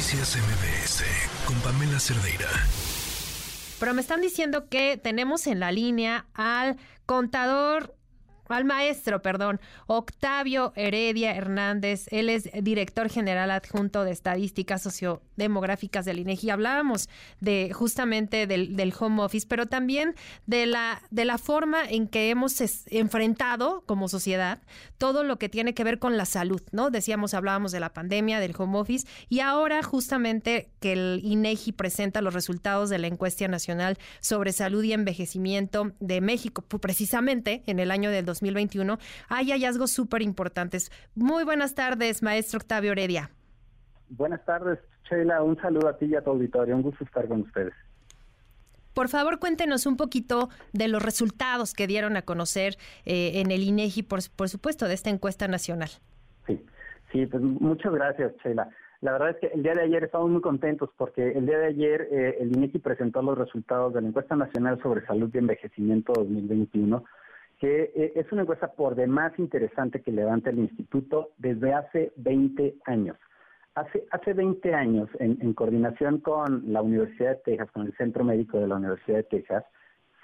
Noticias MBS con Pamela Cerdeira. Pero me están diciendo que tenemos en la línea al contador al maestro, perdón, Octavio Heredia Hernández. Él es director general adjunto de estadísticas sociodemográficas del INEGI. Hablábamos de justamente del, home office, pero también de la, de la forma en que hemos enfrentado como sociedad todo lo que tiene que ver con la salud, ¿no? Decíamos, hablábamos de la pandemia, del home office, y ahora justamente que el INEGI presenta los resultados de la encuesta nacional sobre salud y envejecimiento de México, precisamente en el año del 2020 2021, hay hallazgos súper importantes. Muy buenas tardes, maestro Octavio Heredia. Buenas tardes, Sheila. Un saludo a ti y a tu auditorio. Un gusto estar con ustedes. Por favor, cuéntenos un poquito de los resultados que dieron a conocer eh, en el INEGI, por, por supuesto, de esta encuesta nacional. Sí, sí, pues muchas gracias, Sheila. La verdad es que el día de ayer estamos muy contentos porque el día de ayer eh, el INEGI presentó los resultados de la encuesta nacional sobre salud y envejecimiento 2021 que eh, es una encuesta por demás interesante que levanta el instituto desde hace 20 años. Hace, hace 20 años, en, coordinación con la Universidad de Texas, con el Centro Médico de la Universidad de Texas,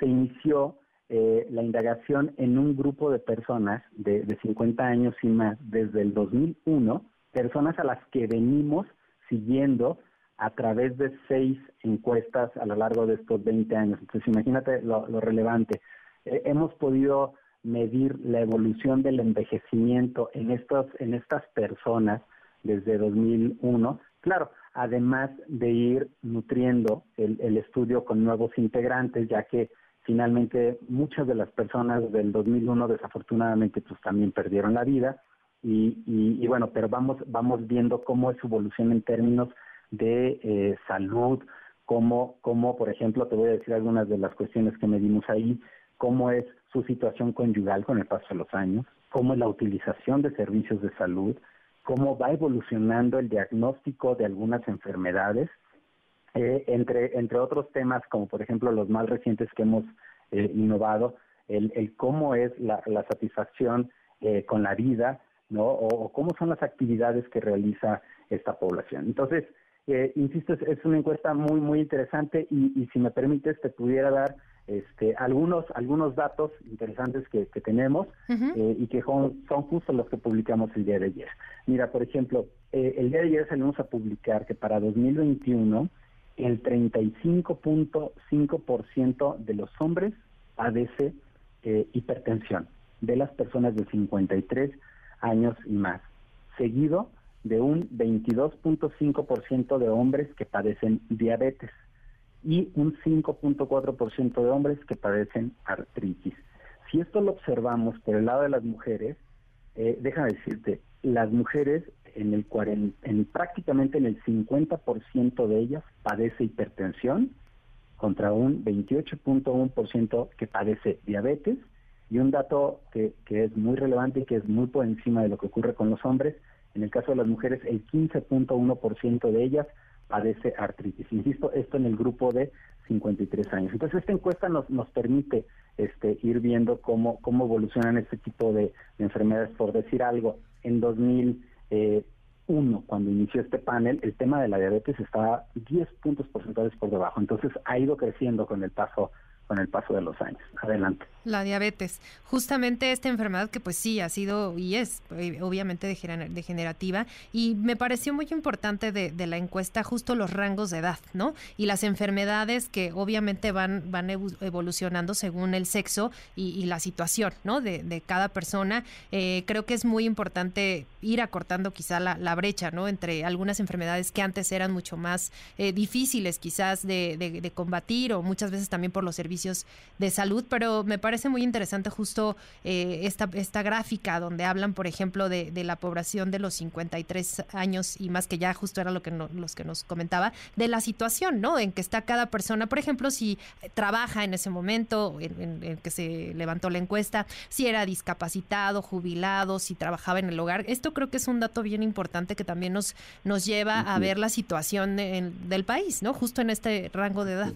se inició eh, la indagación en un grupo de personas de, de 50 años y más desde el 2001, personas a las que venimos siguiendo a través de seis encuestas a lo largo de estos 20 años. Entonces, imagínate lo relevante. Eh, hemos podido medir la evolución del envejecimiento en estos en estas personas desde 2001 claro además de ir nutriendo el, estudio con nuevos integrantes ya que finalmente muchas de las personas del 2001 desafortunadamente pues también perdieron la vida. Y, y, bueno pero vamos vamos viendo cómo es su evolución en términos de eh, salud como como por ejemplo te voy a decir algunas de las cuestiones que medimos ahí cómo es su situación conyugal con el paso de los años, cómo es la utilización de servicios de salud, cómo va evolucionando el diagnóstico de algunas enfermedades, eh, entre, entre otros temas como por ejemplo los más recientes que hemos eh, innovado, el, cómo es la, la satisfacción eh, con la vida, ¿no? O, cómo son las actividades que realiza esta población. Entonces, insisto, es, es, una encuesta muy, muy interesante y, y si me permites, te pudiera dar este, algunos algunos datos interesantes que, tenemos eh, y que son, son justo los que publicamos el día de ayer. Mira, por ejemplo, eh, el día de ayer salimos a publicar que para 2021 el 35.5% de los hombres padece eh, hipertensión, de las personas de 53 años y más, seguido de un 22.5% de hombres que padecen diabetes y un 5.4% de hombres que padecen artritis. Si esto lo observamos por el lado de las mujeres, eh, déjame decirte, las mujeres en el en prácticamente en el 50% de ellas padece hipertensión contra un 28.1% que padece diabetes y un dato que, que es muy relevante y que es muy por encima de lo que ocurre con los hombres, en el caso de las mujeres el 15.1% de ellas padece artritis. Insisto, esto en el grupo de 53 años. Entonces, esta encuesta nos, nos permite este, ir viendo cómo, cómo evolucionan este tipo de, enfermedades. Por decir algo, en 2001, eh, cuando inició este panel, el tema de la diabetes estaba 10 puntos porcentuales por debajo. Entonces, ha ido creciendo con el paso con el paso de los años. Adelante. La diabetes, justamente esta enfermedad que pues sí ha sido y es eh, obviamente degenerativa y me pareció muy importante de, la encuesta justo los rangos de edad, ¿no? Y las enfermedades que obviamente van, van evolucionando según el sexo y, la situación, ¿no? De, cada persona. Eh, creo que es muy importante ir acortando quizá la, brecha, ¿no? Entre algunas enfermedades que antes eran mucho más eh, difíciles quizás de, de combatir o muchas veces también por los servicios de salud, pero me parece muy interesante justo eh, esta, esta gráfica donde hablan, por ejemplo, de, la población de los 53 años y más que ya justo era lo que los que nos comentaba, de la situación, ¿no? En que está cada persona, por ejemplo, si trabaja en ese momento en, que se levantó la encuesta, si era discapacitado, jubilado, si trabajaba en el hogar. Esto creo que es un dato bien importante que también nos, nos lleva a ver la situación del país, ¿no? Justo en este rango de edad.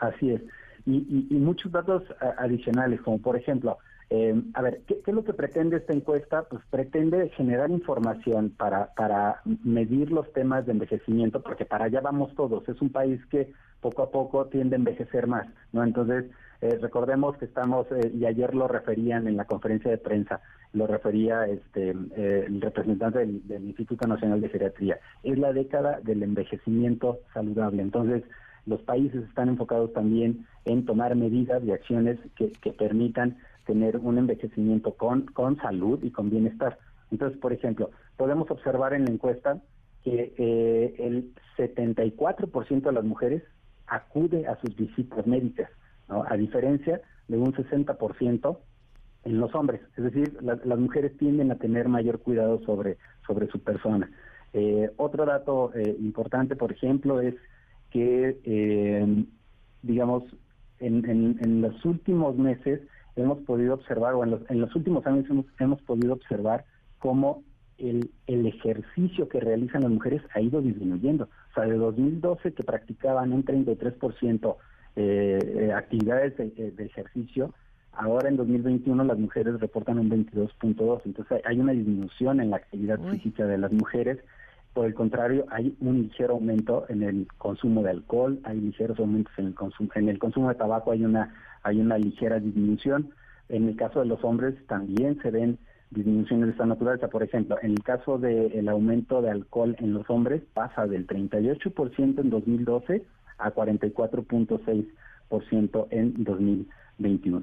Así es y, muchos datos adicionales, como por ejemplo, Eh, a ver, ¿qué, es lo que pretende esta encuesta? Pues pretende generar información para, para medir los temas de envejecimiento, porque para allá vamos todos. Es un país que poco a poco tiende a envejecer más, ¿no? Entonces, eh, recordemos que estamos, eh, y ayer lo referían en la conferencia de prensa, lo refería este el representante del, Instituto Nacional de Geriatría, es la década del envejecimiento saludable. Entonces, los países están enfocados también en tomar medidas y acciones que, que permitan tener un envejecimiento con, con salud y con bienestar. Entonces, por ejemplo, podemos observar en la encuesta que eh, el 74% de las mujeres acude a sus visitas médicas, a diferencia de un 60% en los hombres. Es decir, las mujeres tienden a tener mayor cuidado sobre, sobre su persona. Eh, otro dato eh, importante, por ejemplo, es que, digamos, en, en los últimos meses hemos podido observar, o en los, en los últimos años hemos, hemos podido observar cómo el, el, ejercicio que realizan las mujeres ha ido disminuyendo. O sea, de 2012 que practicaban un 33% eh, eh, actividades de, ejercicio, ahora en 2021 las mujeres reportan un 22.2%. Entonces hay una disminución en la actividad física de las mujeres. Por el contrario, hay un ligero aumento en el consumo de alcohol, hay ligeros aumentos en el consumo, en el consumo de tabaco hay una hay una ligera disminución. En el caso de los hombres también se ven disminuciones de esta naturaleza. Por ejemplo, en el caso del aumento de alcohol en los hombres pasa del 38% en 2012 a 44.6% en 2021.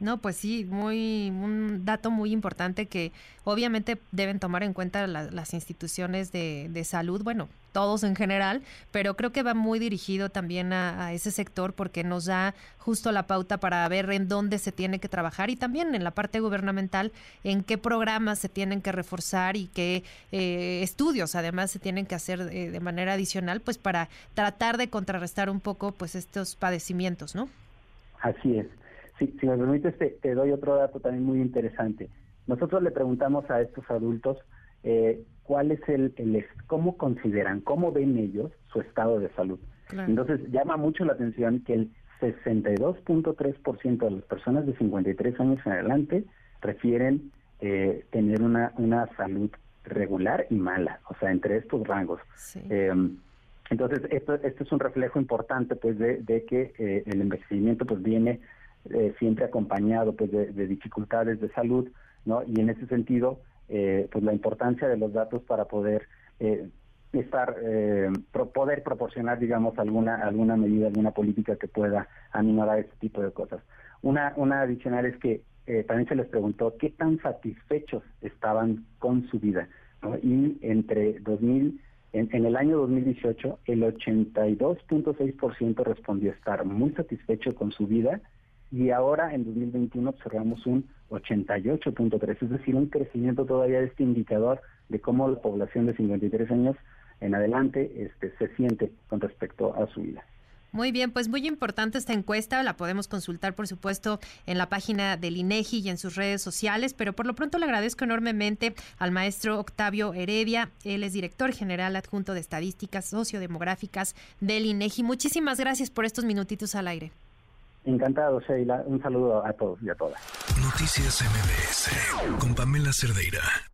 No, pues sí, muy un dato muy importante que obviamente deben tomar en cuenta las instituciones de, de, salud, bueno, todos en general, pero creo que va muy dirigido también a, ese sector porque nos da justo la pauta para ver en dónde se tiene que trabajar y también en la parte gubernamental en qué programas se tienen que reforzar y qué eh, estudios además se tienen que hacer eh, de manera adicional, pues para tratar de contrarrestar un poco pues estos padecimientos, ¿no? Así es. Si, si me permites, te, doy otro dato también muy interesante. Nosotros le preguntamos a estos adultos eh, cuál es el, el, cómo consideran, cómo ven ellos su estado de salud. Entonces llama mucho la atención que el 62.3% de las personas de 53 años en adelante refieren eh, tener una, una salud regular y mala, o sea, entre estos rangos. Em, entonces, esto, esto es un reflejo importante pues de, de que eh, el envejecimiento pues viene eh, siempre acompañado pues de, dificultades de salud, ¿no? Y en ese sentido, eh, pues la importancia de los datos para poder eh, estar, poder proporcionar, digamos, alguna alguna medida, alguna política que pueda animar a este tipo de cosas. Una una adicional es que también se les preguntó qué tan satisfechos estaban con su vida, Y entre 2000 en, en, el año 2018, el 82.6% respondió estar muy satisfecho con su vida y ahora en 2021 observamos un 88.3, es decir, un crecimiento todavía de este indicador de cómo la población de 53 años en adelante este, se siente con respecto a su vida. Muy bien, pues muy importante esta encuesta, la podemos consultar por supuesto en la página del INEGI y en sus redes sociales, pero por lo pronto le agradezco enormemente al maestro Octavio Heredia, él es director general adjunto de estadísticas sociodemográficas del INEGI. Muchísimas gracias por estos minutitos al aire. Encantado, Sheila. Un saludo a todos y a todas. Noticias MBS con Pamela Cerdeira.